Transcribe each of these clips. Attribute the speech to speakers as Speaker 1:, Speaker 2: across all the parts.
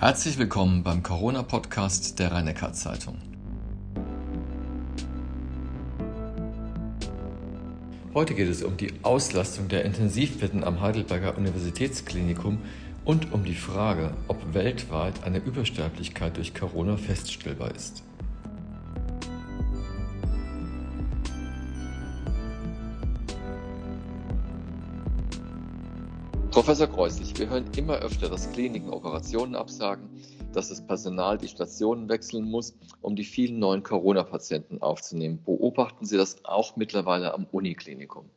Speaker 1: Herzlich willkommen beim Corona-Podcast der rhein zeitung Heute geht es um die Auslastung der Intensivbetten am Heidelberger Universitätsklinikum und um die Frage, ob weltweit eine Übersterblichkeit durch Corona feststellbar ist. Professor Kreuslich, wir hören immer öfter, dass Kliniken Operationen absagen, dass das Personal die Stationen wechseln muss, um die vielen neuen Corona-Patienten aufzunehmen. Beobachten Sie das auch mittlerweile am Uniklinikum?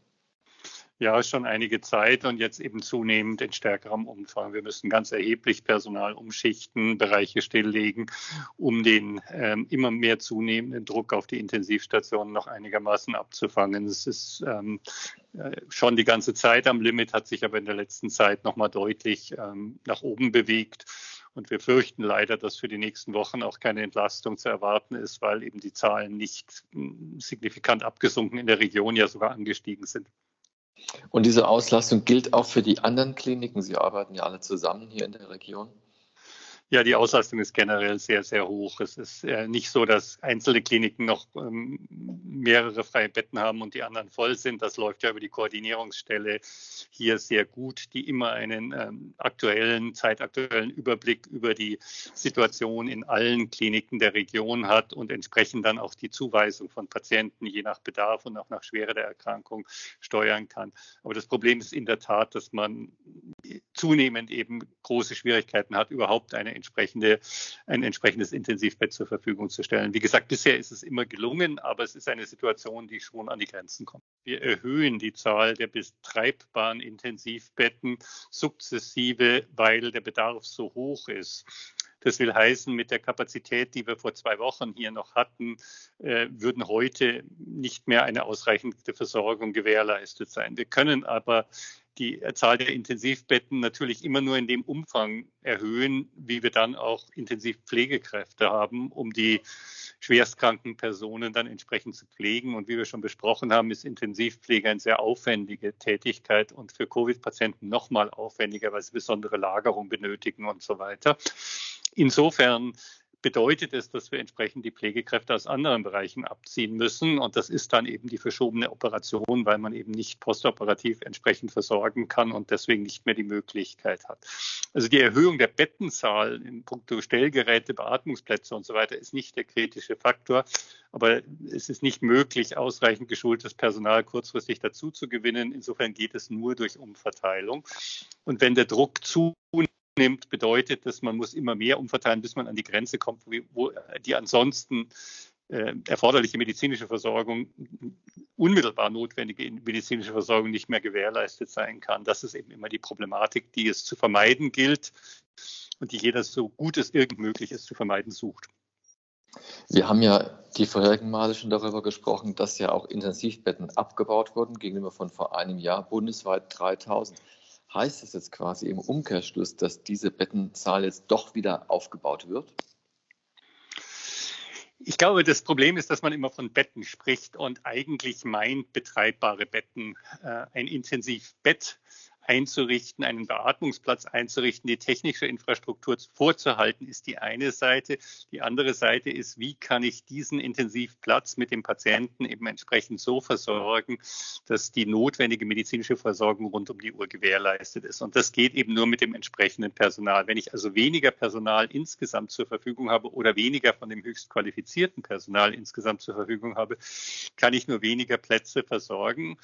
Speaker 2: Ja, schon einige Zeit und jetzt eben zunehmend in stärkerem Umfang. Wir müssen ganz erheblich Personal umschichten, Bereiche stilllegen, um den ähm, immer mehr zunehmenden Druck auf die Intensivstationen noch einigermaßen abzufangen. Es ist ähm, äh, schon die ganze Zeit am Limit, hat sich aber in der letzten Zeit nochmal deutlich ähm, nach oben bewegt. Und wir fürchten leider, dass für die nächsten Wochen auch keine Entlastung zu erwarten ist, weil eben die Zahlen nicht signifikant abgesunken in der Region, ja sogar angestiegen sind.
Speaker 1: Und diese Auslastung gilt auch für die anderen Kliniken. Sie arbeiten ja alle zusammen hier in der Region.
Speaker 2: Ja, die Auslastung ist generell sehr, sehr hoch. Es ist äh, nicht so, dass einzelne Kliniken noch ähm, mehrere freie Betten haben und die anderen voll sind. Das läuft ja über die Koordinierungsstelle hier sehr gut, die immer einen ähm, aktuellen, zeitaktuellen Überblick über die Situation in allen Kliniken der Region hat und entsprechend dann auch die Zuweisung von Patienten je nach Bedarf und auch nach Schwere der Erkrankung steuern kann. Aber das Problem ist in der Tat, dass man zunehmend eben große Schwierigkeiten hat, überhaupt eine entsprechende, ein entsprechendes Intensivbett zur Verfügung zu stellen. Wie gesagt, bisher ist es immer gelungen, aber es ist eine Situation, die schon an die Grenzen kommt. Wir erhöhen die Zahl der betreibbaren Intensivbetten sukzessive, weil der Bedarf so hoch ist. Das will heißen, mit der Kapazität, die wir vor zwei Wochen hier noch hatten, äh, würden heute nicht mehr eine ausreichende Versorgung gewährleistet sein. Wir können aber die Zahl der Intensivbetten natürlich immer nur in dem Umfang erhöhen, wie wir dann auch Intensivpflegekräfte haben, um die schwerstkranken Personen dann entsprechend zu pflegen. Und wie wir schon besprochen haben, ist Intensivpflege eine sehr aufwendige Tätigkeit und für Covid-Patienten nochmal aufwendiger, weil sie besondere Lagerung benötigen und so weiter. Insofern bedeutet es, dass wir entsprechend die Pflegekräfte aus anderen Bereichen abziehen müssen. Und das ist dann eben die verschobene Operation, weil man eben nicht postoperativ entsprechend versorgen kann und deswegen nicht mehr die Möglichkeit hat. Also die Erhöhung der Bettenzahl in puncto Stellgeräte, Beatmungsplätze und so weiter ist nicht der kritische Faktor. Aber es ist nicht möglich, ausreichend geschultes Personal kurzfristig dazu zu gewinnen. Insofern geht es nur durch Umverteilung. Und wenn der Druck zunimmt, nimmt, bedeutet das, man muss immer mehr umverteilen, bis man an die Grenze kommt, wo die ansonsten äh, erforderliche medizinische Versorgung, unmittelbar notwendige medizinische Versorgung nicht mehr gewährleistet sein kann. Das ist eben immer die Problematik, die es zu vermeiden gilt und die jeder so gut es irgend möglich ist zu vermeiden sucht.
Speaker 1: Wir haben ja die vorherigen Male schon darüber gesprochen, dass ja auch Intensivbetten abgebaut wurden, gegenüber von vor einem Jahr bundesweit 3000 heißt es jetzt quasi im Umkehrschluss, dass diese Bettenzahl jetzt doch wieder aufgebaut wird?
Speaker 2: Ich glaube, das Problem ist, dass man immer von Betten spricht und eigentlich meint betreibbare Betten. Äh, ein Intensivbett einzurichten, einen Beatmungsplatz einzurichten, die technische Infrastruktur vorzuhalten, ist die eine Seite. Die andere Seite ist, wie kann ich diesen Intensivplatz mit dem Patienten eben entsprechend so versorgen, dass die notwendige medizinische Versorgung rund um die Uhr gewährleistet ist. Und das geht eben nur mit dem entsprechenden Personal. Wenn ich also weniger Personal insgesamt zur Verfügung habe oder weniger von dem höchst qualifizierten Personal insgesamt zur Verfügung habe, kann ich nur weniger Plätze versorgen.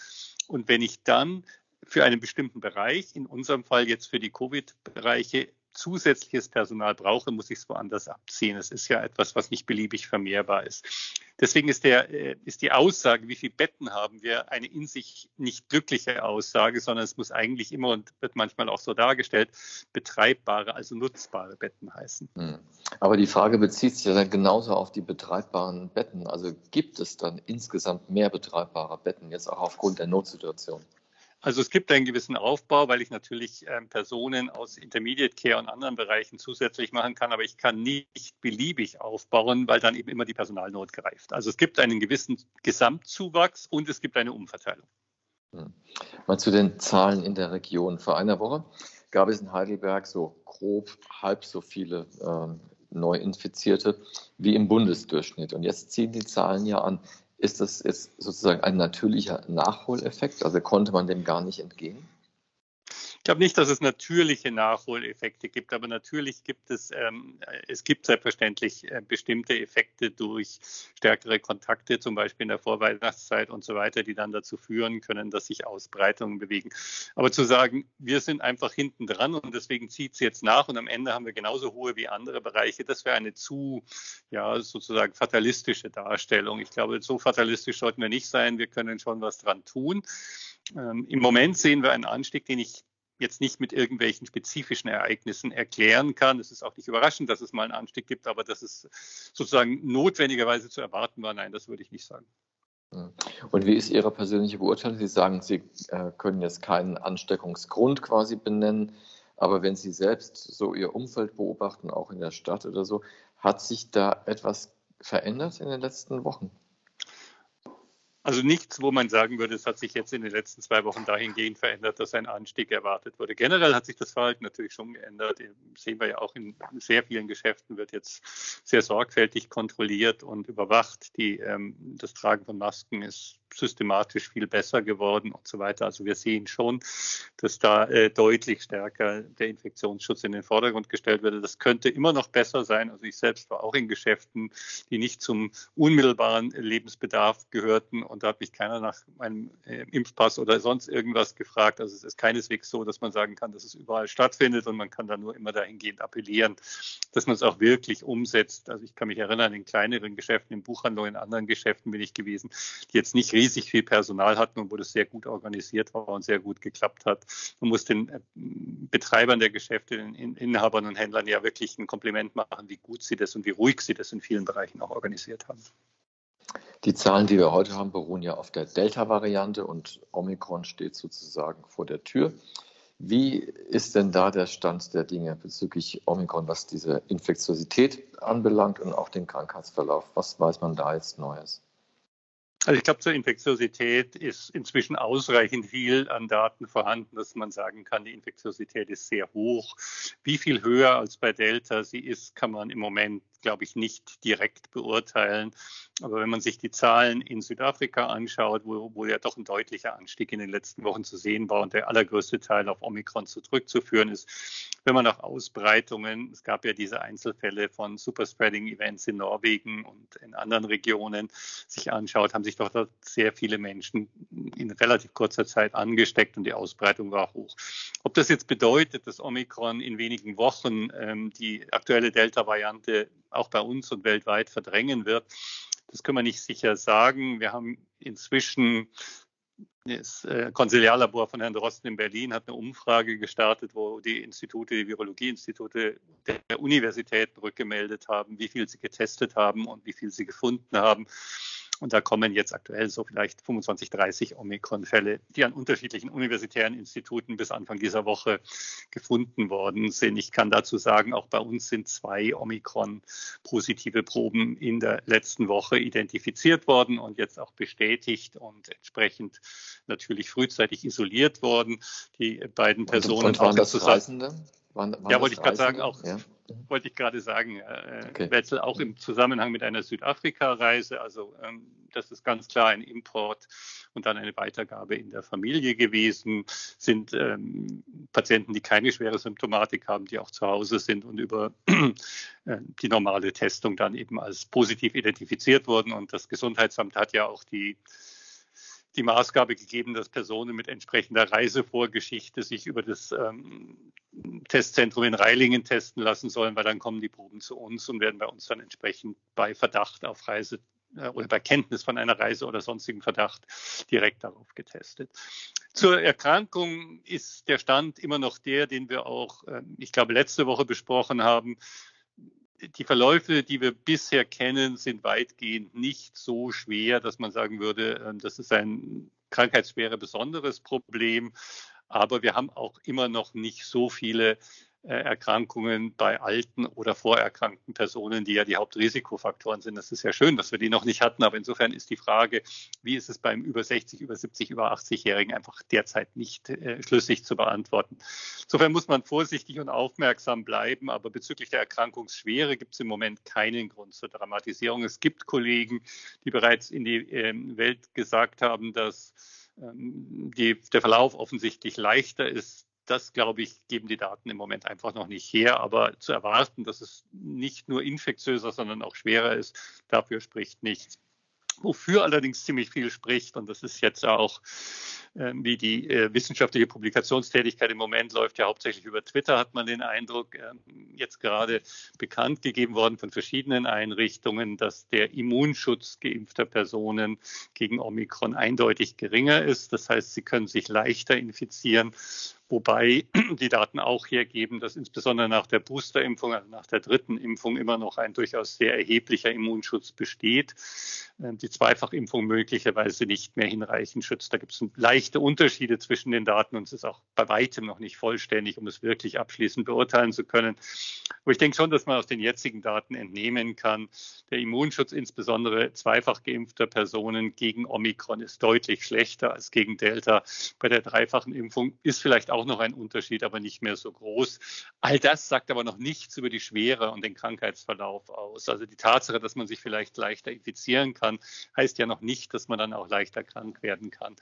Speaker 2: Und wenn ich dann für einen bestimmten Bereich, in unserem Fall jetzt für die Covid-Bereiche, zusätzliches Personal brauche, muss ich es woanders abziehen. Es ist ja etwas, was nicht beliebig vermehrbar ist. Deswegen ist, der, äh, ist die Aussage, wie viele Betten haben wir, eine in sich nicht glückliche Aussage, sondern es muss eigentlich immer und wird manchmal auch so dargestellt, betreibbare, also nutzbare Betten heißen. Hm.
Speaker 1: Aber die Frage bezieht sich ja dann genauso auf die betreibbaren Betten. Also gibt es dann insgesamt mehr betreibbare Betten, jetzt auch aufgrund der Notsituation?
Speaker 2: Also es gibt einen gewissen Aufbau, weil ich natürlich ähm, Personen aus Intermediate Care und anderen Bereichen zusätzlich machen kann, aber ich kann nicht beliebig aufbauen, weil dann eben immer die Personalnot greift. Also es gibt einen gewissen Gesamtzuwachs und es gibt eine Umverteilung.
Speaker 1: Hm. Mal zu den Zahlen in der Region. Vor einer Woche gab es in Heidelberg so grob halb so viele äh, Neuinfizierte wie im Bundesdurchschnitt. Und jetzt ziehen die Zahlen ja an. Ist das jetzt sozusagen ein natürlicher Nachholeffekt? Also konnte man dem gar nicht entgehen?
Speaker 2: Glaube nicht, dass es natürliche Nachholeffekte gibt, aber natürlich gibt es, ähm, es gibt selbstverständlich äh, bestimmte Effekte durch stärkere Kontakte, zum Beispiel in der Vorweihnachtszeit und so weiter, die dann dazu führen können, dass sich Ausbreitungen bewegen. Aber zu sagen, wir sind einfach hinten dran und deswegen zieht es jetzt nach und am Ende haben wir genauso hohe wie andere Bereiche, das wäre eine zu, ja, sozusagen fatalistische Darstellung. Ich glaube, so fatalistisch sollten wir nicht sein. Wir können schon was dran tun. Ähm, Im Moment sehen wir einen Anstieg, den ich jetzt nicht mit irgendwelchen spezifischen Ereignissen erklären kann. Es ist auch nicht überraschend, dass es mal einen Anstieg gibt, aber dass es sozusagen notwendigerweise zu erwarten war, nein, das würde ich nicht sagen.
Speaker 1: Hm. Und wie ist Ihre persönliche Beurteilung? Sie sagen, Sie äh, können jetzt keinen Ansteckungsgrund quasi benennen, aber wenn Sie selbst so Ihr Umfeld beobachten, auch in der Stadt oder so, hat sich da etwas verändert in den letzten Wochen?
Speaker 2: Also nichts, wo man sagen würde, es hat sich jetzt in den letzten zwei Wochen dahingehend verändert, dass ein Anstieg erwartet wurde. Generell hat sich das Verhalten natürlich schon geändert. Sehen wir ja auch in sehr vielen Geschäften wird jetzt sehr sorgfältig kontrolliert und überwacht. Die, ähm, das Tragen von Masken ist systematisch viel besser geworden und so weiter. Also wir sehen schon, dass da äh, deutlich stärker der Infektionsschutz in den Vordergrund gestellt wird. Das könnte immer noch besser sein. Also ich selbst war auch in Geschäften, die nicht zum unmittelbaren Lebensbedarf gehörten und da hat mich keiner nach meinem äh, Impfpass oder sonst irgendwas gefragt. Also es ist keineswegs so, dass man sagen kann, dass es überall stattfindet und man kann da nur immer dahingehend appellieren, dass man es auch wirklich umsetzt. Also ich kann mich erinnern, in kleineren Geschäften, im Buchhandel, in anderen Geschäften bin ich gewesen, die jetzt nicht riesig viel Personal hatten und wo das sehr gut organisiert war und sehr gut geklappt hat. Man muss den äh, Betreibern der Geschäfte, den Inhabern und Händlern ja wirklich ein Kompliment machen, wie gut sie das und wie ruhig sie das in vielen Bereichen auch organisiert haben.
Speaker 1: Die Zahlen, die wir heute haben, beruhen ja auf der Delta-Variante und Omikron steht sozusagen vor der Tür. Wie ist denn da der Stand der Dinge bezüglich Omikron, was diese Infektiosität anbelangt und auch den Krankheitsverlauf? Was weiß man da jetzt Neues?
Speaker 2: Also ich glaube, zur Infektiosität ist inzwischen ausreichend viel an Daten vorhanden, dass man sagen kann, die Infektiosität ist sehr hoch. Wie viel höher als bei Delta sie ist, kann man im Moment glaube ich, nicht direkt beurteilen. Aber wenn man sich die Zahlen in Südafrika anschaut, wo, wo ja doch ein deutlicher Anstieg in den letzten Wochen zu sehen war und der allergrößte Teil auf Omikron zurückzuführen ist, wenn man nach Ausbreitungen, es gab ja diese Einzelfälle von Superspreading-Events in Norwegen und in anderen Regionen, sich anschaut, haben sich doch sehr viele Menschen in relativ kurzer Zeit angesteckt und die Ausbreitung war hoch. Ob das jetzt bedeutet, dass Omikron in wenigen Wochen ähm, die aktuelle Delta-Variante auch bei uns und weltweit verdrängen wird. Das können wir nicht sicher sagen. Wir haben inzwischen das äh, Konsiliarlabor von Herrn Drosten in Berlin hat eine Umfrage gestartet, wo die Institute, die Virologieinstitute der Universitäten rückgemeldet haben, wie viel sie getestet haben und wie viel sie gefunden haben. Und da kommen jetzt aktuell so vielleicht 25, 30 Omikron-Fälle, die an unterschiedlichen universitären Instituten bis Anfang dieser Woche gefunden worden sind. Ich kann dazu sagen, auch bei uns sind zwei Omikron-positive Proben in der letzten Woche identifiziert worden und jetzt auch bestätigt und entsprechend natürlich frühzeitig isoliert worden. Die beiden Personen.
Speaker 1: Waren das Reisende?
Speaker 2: Waren, waren ja, wollte ich gerade sagen, auch ja. Wollte ich gerade sagen, äh, okay. Wetzel auch im Zusammenhang mit einer Südafrika-Reise. Also ähm, das ist ganz klar ein Import und dann eine Weitergabe in der Familie gewesen. Sind ähm, Patienten, die keine schwere Symptomatik haben, die auch zu Hause sind und über äh, die normale Testung dann eben als positiv identifiziert wurden. Und das Gesundheitsamt hat ja auch die die Maßgabe gegeben, dass Personen mit entsprechender Reisevorgeschichte sich über das ähm, Testzentrum in Reilingen testen lassen sollen, weil dann kommen die Proben zu uns und werden bei uns dann entsprechend bei Verdacht auf Reise äh, oder bei Kenntnis von einer Reise oder sonstigen Verdacht direkt darauf getestet. Zur Erkrankung ist der Stand immer noch der, den wir auch, äh, ich glaube, letzte Woche besprochen haben die Verläufe, die wir bisher kennen, sind weitgehend nicht so schwer, dass man sagen würde, ähm, das ist ein krankheitsschwere besonderes Problem. Aber wir haben auch immer noch nicht so viele Erkrankungen bei alten oder vorerkrankten Personen, die ja die Hauptrisikofaktoren sind. Das ist ja schön, dass wir die noch nicht hatten, aber insofern ist die Frage, wie ist es beim über 60, über 70, über 80-Jährigen einfach derzeit nicht äh, schlüssig zu beantworten. Insofern muss man vorsichtig und aufmerksam bleiben, aber bezüglich der Erkrankungsschwere gibt es im Moment keinen Grund zur Dramatisierung. Es gibt Kollegen, die bereits in die äh, Welt gesagt haben, dass ähm, die, der Verlauf offensichtlich leichter ist das, glaube ich, geben die Daten im Moment einfach noch nicht her. Aber zu erwarten, dass es nicht nur infektiöser, sondern auch schwerer ist, dafür spricht nichts. Wofür allerdings ziemlich viel spricht, und das ist jetzt auch, äh, wie die äh, wissenschaftliche Publikationstätigkeit im Moment läuft ja hauptsächlich über Twitter, hat man den Eindruck, äh, jetzt gerade bekannt gegeben worden von verschiedenen Einrichtungen, dass der Immunschutz geimpfter Personen gegen Omikron eindeutig geringer ist. Das heißt, sie können sich leichter infizieren wobei die Daten auch hergeben, dass insbesondere nach der Boosterimpfung, also nach der dritten Impfung, immer noch ein durchaus sehr erheblicher Immunschutz besteht. Ähm, die Zweifachimpfung möglicherweise nicht mehr hinreichend schützt. Da gibt es leichte Unterschiede zwischen den Daten und es ist auch bei weitem noch nicht vollständig, um es wirklich abschließend beurteilen zu können. Aber ich denke schon, dass man aus den jetzigen Daten entnehmen kann, der Immunschutz insbesondere zweifach geimpfter Personen gegen Omikron ist deutlich schlechter als gegen Delta. Bei der dreifachen Impfung ist vielleicht auch noch ein Unterschied, aber nicht mehr so groß. All das sagt aber noch nichts über die Schwere und den Krankheitsverlauf aus. Also die Tatsache, dass man sich vielleicht leichter infizieren kann, kann, heißt ja noch nicht, dass man dann auch leichter krank werden kann.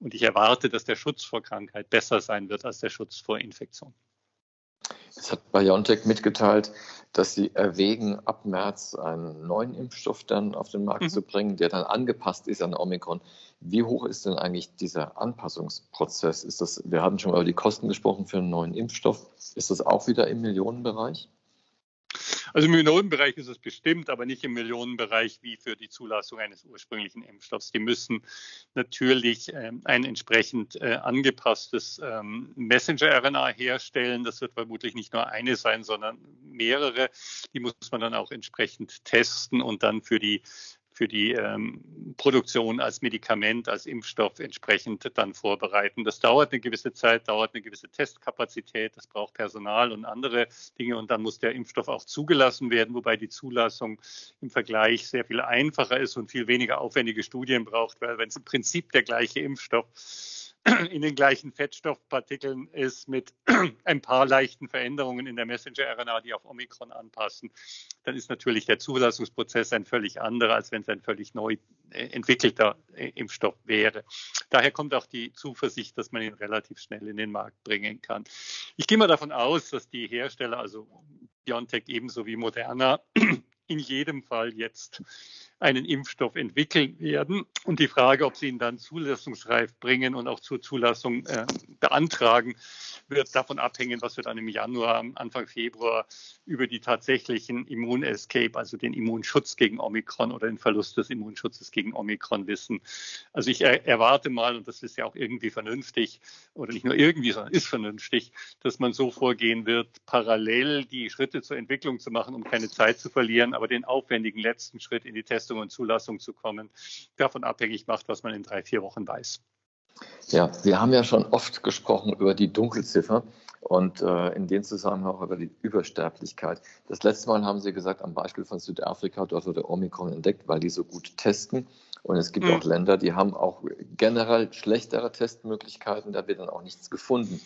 Speaker 2: Und ich erwarte, dass der Schutz vor Krankheit besser sein wird als der Schutz vor Infektion.
Speaker 1: Es hat BioNTech mitgeteilt, dass sie erwägen, ab März einen neuen Impfstoff dann auf den Markt mhm. zu bringen, der dann angepasst ist an Omikron. Wie hoch ist denn eigentlich dieser Anpassungsprozess? Ist das, wir hatten schon mal über die Kosten gesprochen für einen neuen Impfstoff. Ist das auch wieder im Millionenbereich?
Speaker 2: Also im Millionenbereich ist es bestimmt, aber nicht im Millionenbereich wie für die Zulassung eines ursprünglichen Impfstoffs. Die müssen natürlich ähm, ein entsprechend äh, angepasstes ähm, Messenger-RNA herstellen. Das wird vermutlich nicht nur eine sein, sondern mehrere. Die muss man dann auch entsprechend testen und dann für die für die ähm, Produktion als Medikament, als Impfstoff entsprechend dann vorbereiten. Das dauert eine gewisse Zeit, dauert eine gewisse Testkapazität, das braucht Personal und andere Dinge und dann muss der Impfstoff auch zugelassen werden, wobei die Zulassung im Vergleich sehr viel einfacher ist und viel weniger aufwendige Studien braucht, weil wenn es im Prinzip der gleiche Impfstoff in den gleichen Fettstoffpartikeln ist mit ein paar leichten Veränderungen in der Messenger-RNA, die auf Omikron anpassen, dann ist natürlich der Zulassungsprozess ein völlig anderer, als wenn es ein völlig neu äh, entwickelter äh, Impfstoff wäre. Daher kommt auch die Zuversicht, dass man ihn relativ schnell in den Markt bringen kann. Ich gehe mal davon aus, dass die Hersteller, also BioNTech ebenso wie Moderna, in jedem Fall jetzt einen Impfstoff entwickeln werden. Und die Frage, ob sie ihn dann zulassungsreif bringen und auch zur Zulassung äh, beantragen, wird davon abhängen, was wir dann im Januar, Anfang Februar über die tatsächlichen Immunescape, also den Immunschutz gegen Omikron oder den Verlust des Immunschutzes gegen Omikron wissen. Also ich er erwarte mal, und das ist ja auch irgendwie vernünftig, oder nicht nur irgendwie, sondern ist vernünftig, dass man so vorgehen wird, parallel die Schritte zur Entwicklung zu machen, um keine Zeit zu verlieren, aber den aufwendigen letzten Schritt in die Testung und Zulassung zu kommen, davon abhängig macht, was man in drei, vier Wochen weiß.
Speaker 1: Ja, wir haben ja schon oft gesprochen über die Dunkelziffer und äh, in dem Zusammenhang auch über die Übersterblichkeit. Das letzte Mal haben Sie gesagt, am Beispiel von Südafrika, dort wurde Omikron entdeckt, weil die so gut testen. Und es gibt mhm. auch Länder, die haben auch generell schlechtere Testmöglichkeiten, da wird dann auch nichts gefunden.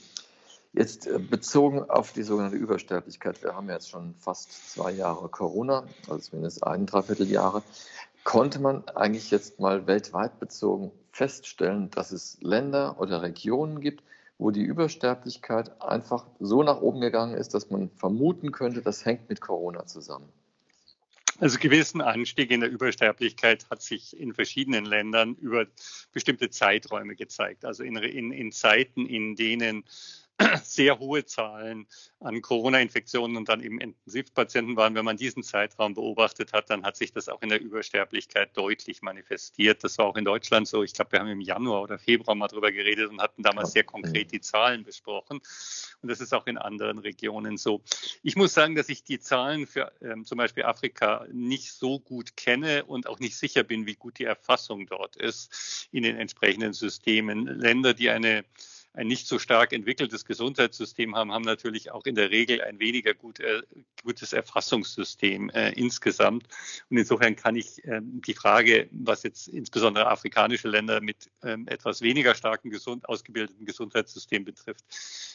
Speaker 1: Jetzt äh, bezogen auf die sogenannte Übersterblichkeit, wir haben jetzt schon fast zwei Jahre Corona, also zumindest ein Dreivierteljahre. Konnte man eigentlich jetzt mal weltweit bezogen feststellen, dass es Länder oder Regionen gibt, wo die Übersterblichkeit einfach so nach oben gegangen ist, dass man vermuten könnte, das hängt mit Corona zusammen?
Speaker 2: Also gewissen Anstieg in der Übersterblichkeit hat sich in verschiedenen Ländern über bestimmte Zeiträume gezeigt. Also in, in, in Zeiten, in denen sehr hohe Zahlen an Corona-Infektionen und dann eben Intensivpatienten waren. Wenn man diesen Zeitraum beobachtet hat, dann hat sich das auch in der Übersterblichkeit deutlich manifestiert. Das war auch in Deutschland so. Ich glaube, wir haben im Januar oder Februar mal drüber geredet und hatten damals sehr konkret die Zahlen besprochen. Und das ist auch in anderen Regionen so. Ich muss sagen, dass ich die Zahlen für ähm, zum Beispiel Afrika nicht so gut kenne und auch nicht sicher bin, wie gut die Erfassung dort ist in den entsprechenden Systemen. Länder, die eine ein nicht so stark entwickeltes Gesundheitssystem haben, haben natürlich auch in der Regel ein weniger gut, äh, gutes Erfassungssystem äh, insgesamt. Und insofern kann ich äh, die Frage, was jetzt insbesondere afrikanische Länder mit ähm, etwas weniger starken gesund, ausgebildeten Gesundheitssystem betrifft,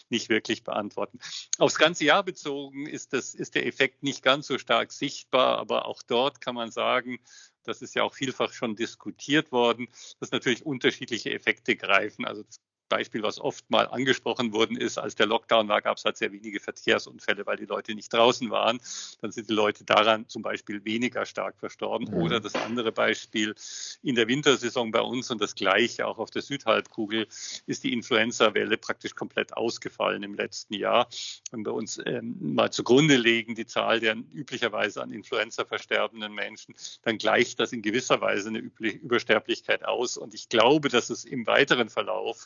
Speaker 2: nicht wirklich beantworten. Aufs ganze Jahr bezogen ist, das, ist der Effekt nicht ganz so stark sichtbar, aber auch dort kann man sagen, das ist ja auch vielfach schon diskutiert worden, dass natürlich unterschiedliche Effekte greifen. Also das Beispiel, was oft mal angesprochen worden ist, als der Lockdown war, gab es halt sehr wenige Verkehrsunfälle, weil die Leute nicht draußen waren. Dann sind die Leute daran zum Beispiel weniger stark verstorben. Mhm. Oder das andere Beispiel, in der Wintersaison bei uns und das gleiche auch auf der Südhalbkugel, ist die Influenza-Welle praktisch komplett ausgefallen im letzten Jahr. Wenn wir uns ähm, mal zugrunde legen, die Zahl der üblicherweise an Influenza versterbenden Menschen, dann gleicht das in gewisser Weise eine Übersterblichkeit aus. Und ich glaube, dass es im weiteren Verlauf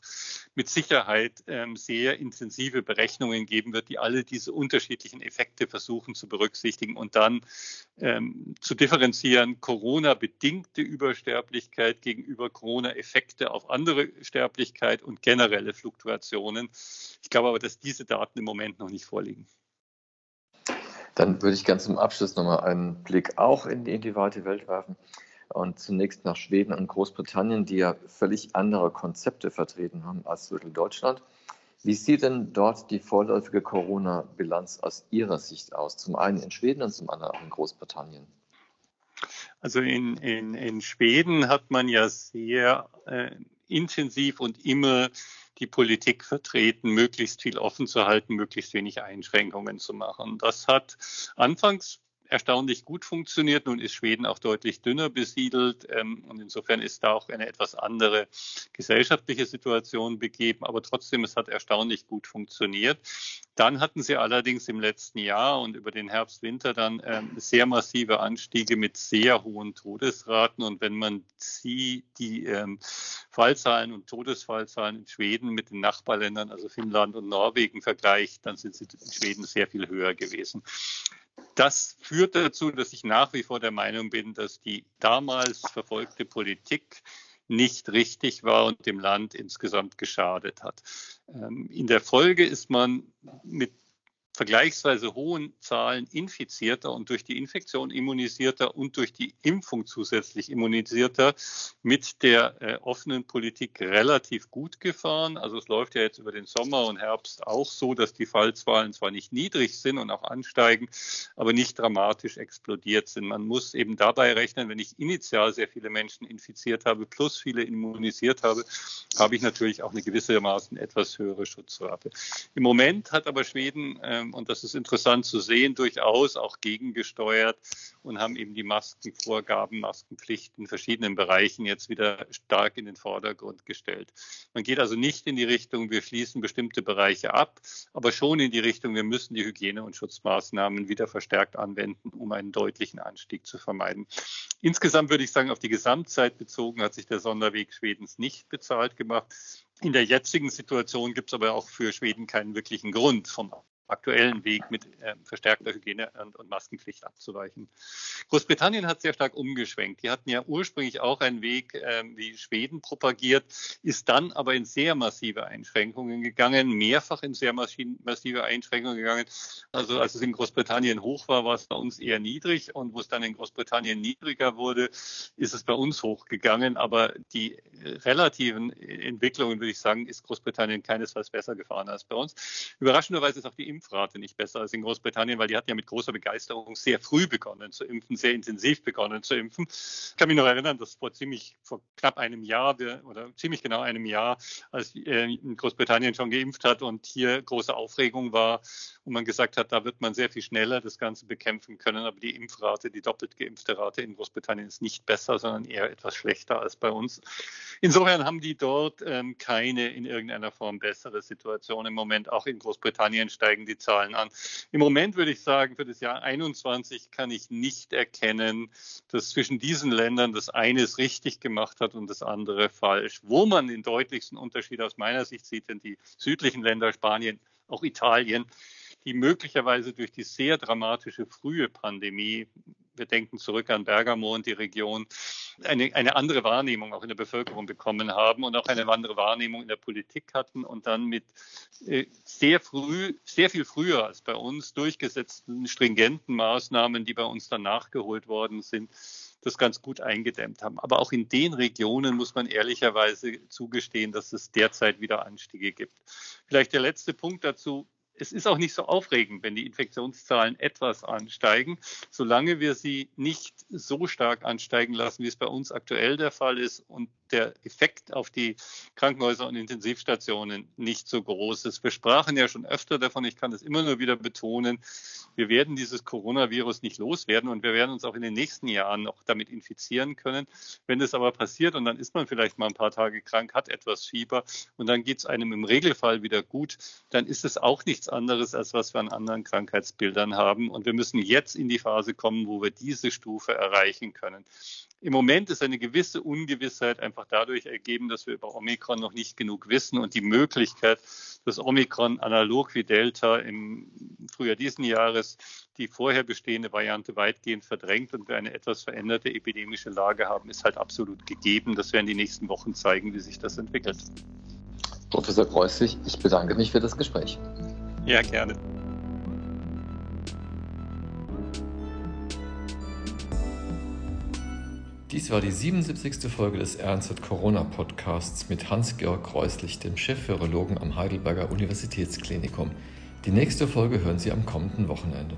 Speaker 2: mit Sicherheit ähm, sehr intensive Berechnungen geben wird, die alle diese unterschiedlichen Effekte versuchen zu berücksichtigen und dann ähm, zu differenzieren, Corona-bedingte Übersterblichkeit gegenüber Corona-Effekte auf andere Sterblichkeit und generelle Fluktuationen. Ich glaube aber, dass diese Daten im Moment noch nicht vorliegen.
Speaker 1: Dann würde ich ganz zum Abschluss nochmal einen Blick auch in die, in die weite Welt werfen und zunächst nach Schweden und Großbritannien, die ja völlig andere Konzepte vertreten haben als Deutschland. Wie sieht denn dort die vorläufige Corona-Bilanz aus Ihrer Sicht aus? Zum einen in Schweden und zum anderen auch in Großbritannien.
Speaker 2: Also in, in, in Schweden hat man ja sehr äh, intensiv und immer die Politik vertreten, möglichst viel offen zu halten, möglichst wenig Einschränkungen zu machen. Das hat anfangs erstaunlich gut funktioniert. Nun ist Schweden auch deutlich dünner besiedelt ähm, und insofern ist da auch eine etwas andere gesellschaftliche Situation begeben, aber trotzdem, es hat erstaunlich gut funktioniert. Dann hatten sie allerdings im letzten Jahr und über den Herbst, Winter dann ähm, sehr massive Anstiege mit sehr hohen Todesraten und wenn man sie, die ähm, Fallzahlen und Todesfallzahlen in Schweden mit den Nachbarländern, also Finnland und Norwegen vergleicht, dann sind sie in Schweden sehr viel höher gewesen. Das führt dazu, dass ich nach wie vor der Meinung bin, dass die damals verfolgte Politik nicht richtig war und dem Land insgesamt geschadet hat. Ähm, in der Folge ist man mit vergleichsweise hohen Zahlen Infizierter und durch die Infektion immunisierter und durch die Impfung zusätzlich immunisierter mit der äh, offenen Politik relativ gut gefahren. Also es läuft ja jetzt über den Sommer und Herbst auch so, dass die Fallzahlen zwar nicht niedrig sind und auch ansteigen, aber nicht dramatisch explodiert sind. Man muss eben dabei rechnen, wenn ich initial sehr viele Menschen infiziert habe plus viele immunisiert habe, habe ich natürlich auch eine gewissermaßen etwas höhere Schutzrate. Im Moment hat aber Schweden äh, und das ist interessant zu sehen, durchaus auch gegengesteuert und haben eben die Maskenvorgaben, Maskenpflichten in verschiedenen Bereichen jetzt wieder stark in den Vordergrund gestellt. Man geht also nicht in die Richtung, wir schließen bestimmte Bereiche ab, aber schon in die Richtung, wir müssen die Hygiene- und Schutzmaßnahmen wieder verstärkt anwenden, um einen deutlichen Anstieg zu vermeiden. Insgesamt würde ich sagen, auf die Gesamtzeit bezogen hat sich der Sonderweg Schwedens nicht bezahlt gemacht. In der jetzigen Situation gibt es aber auch für Schweden keinen wirklichen Grund, vom aktuellen Weg mit äh, verstärkter Hygiene- und, und, Maskenpflicht abzuweichen. Großbritannien hat sehr stark umgeschwenkt. Die hatten ja ursprünglich auch einen Weg äh, wie Schweden propagiert, ist dann aber in sehr massive Einschränkungen gegangen, mehrfach in sehr massive Einschränkungen gegangen. Also als es in Großbritannien hoch war, war es bei uns eher niedrig und wo es dann in Großbritannien niedriger wurde, ist es bei uns hochgegangen. Aber die äh, relativen Entwicklungen, würde ich sagen, ist Großbritannien keinesfalls besser gefahren als bei uns. Überraschenderweise ist auch die Impfrate nicht besser als in Großbritannien, weil die hatten ja mit großer Begeisterung sehr früh begonnen zu impfen, sehr intensiv begonnen zu impfen. Ich kann mich noch erinnern, dass vor ziemlich, vor knapp einem Jahr oder ziemlich genau einem Jahr, als äh, Großbritannien schon geimpft hat und hier große Aufregung war und man gesagt hat, da wird man sehr viel schneller das Ganze bekämpfen können. Aber die Impfrate, die doppelt geimpfte Rate in Großbritannien ist nicht besser, sondern eher etwas schlechter als bei uns. Insofern haben die dort ähm, keine in irgendeiner Form bessere Situation im Moment. Auch in Großbritannien steigen die Zahlen an. Im Moment würde ich sagen, für das Jahr 21 kann ich nicht erkennen, dass zwischen diesen Ländern das eine es richtig gemacht hat und das andere falsch. Wo man den deutlichsten Unterschied aus meiner Sicht sieht, sind die südlichen Länder, Spanien, auch Italien, die möglicherweise durch die sehr dramatische frühe Pandemie wir denken zurück an Bergamo und die Region, eine, eine andere Wahrnehmung auch in der Bevölkerung bekommen haben und auch eine andere Wahrnehmung in der Politik hatten und dann mit äh, sehr früh, sehr viel früher als bei uns durchgesetzten stringenten Maßnahmen, die bei uns dann nachgeholt worden sind, das ganz gut eingedämmt haben. Aber auch in den Regionen muss man ehrlicherweise zugestehen, dass es derzeit wieder Anstiege gibt. Vielleicht der letzte Punkt dazu es ist auch nicht so aufregend, wenn die Infektionszahlen etwas ansteigen, solange wir sie nicht so stark ansteigen lassen, wie es bei uns aktuell der Fall ist und der Effekt auf die Krankenhäuser und Intensivstationen nicht so groß ist. Wir sprachen ja schon öfter davon, ich kann das immer nur wieder betonen, wir werden dieses Coronavirus nicht loswerden und wir werden uns auch in den nächsten Jahren noch damit infizieren können. Wenn das aber passiert und dann ist man vielleicht mal ein paar Tage krank, hat etwas Fieber und dann geht es einem im Regelfall wieder gut, dann ist es auch nichts anderes, als was wir an anderen Krankheitsbildern haben. Und wir müssen jetzt in die Phase kommen, wo wir diese Stufe erreichen können. Im Moment ist eine gewisse Ungewissheit einfach dadurch ergeben, dass wir über Omikron noch nicht genug wissen und die Möglichkeit, dass Omikron analog wie Delta im Frühjahr diesen Jahres die vorher bestehende Variante weitgehend verdrängt und wir eine etwas veränderte epidemische Lage haben, ist halt absolut gegeben. Das werden die nächsten Wochen zeigen, wie sich das entwickelt.
Speaker 1: Professor Kreuzig, ich bedanke mich für das Gespräch.
Speaker 2: Ja, gerne.
Speaker 1: Dies war die 77. Folge des RNZ Corona Podcasts mit Hans-Georg Kreuslich, dem Chefvirologen am Heidelberger Universitätsklinikum. Die nächste Folge hören Sie am kommenden Wochenende.